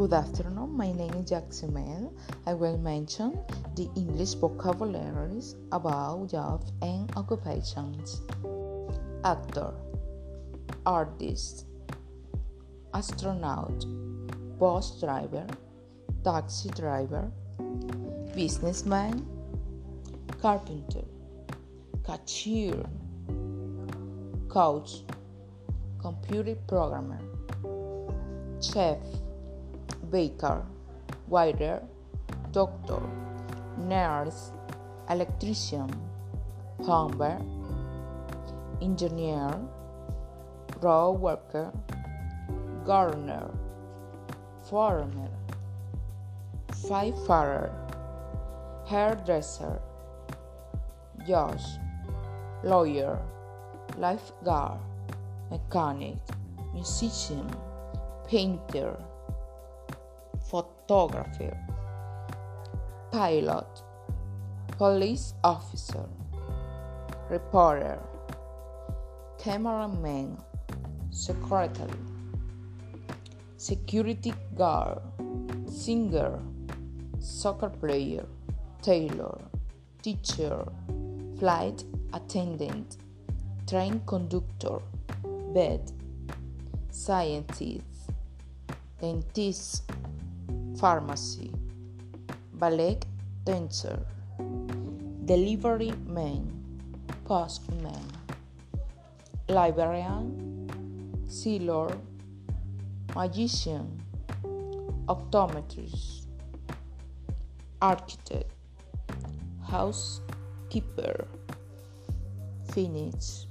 Good afternoon, my name is Jackson Mel. I will mention the English vocabularies about jobs and occupations. Actor, artist, astronaut, bus driver, taxi driver, businessman, carpenter, cashier, coach, computer programmer, chef baker, waiter, doctor, nurse, electrician, plumber, engineer, road worker, gardener, farmer, firefighter, hairdresser, judge, lawyer, lifeguard, mechanic, musician, painter photographer, pilot, police officer, reporter, cameraman, secretary, security guard, singer, soccer player, tailor, teacher, flight attendant, train conductor, bed, scientist, dentist, pharmacy, ballet dancer, delivery man, postman, librarian, sailor, magician, optometrist, architect, housekeeper, finish.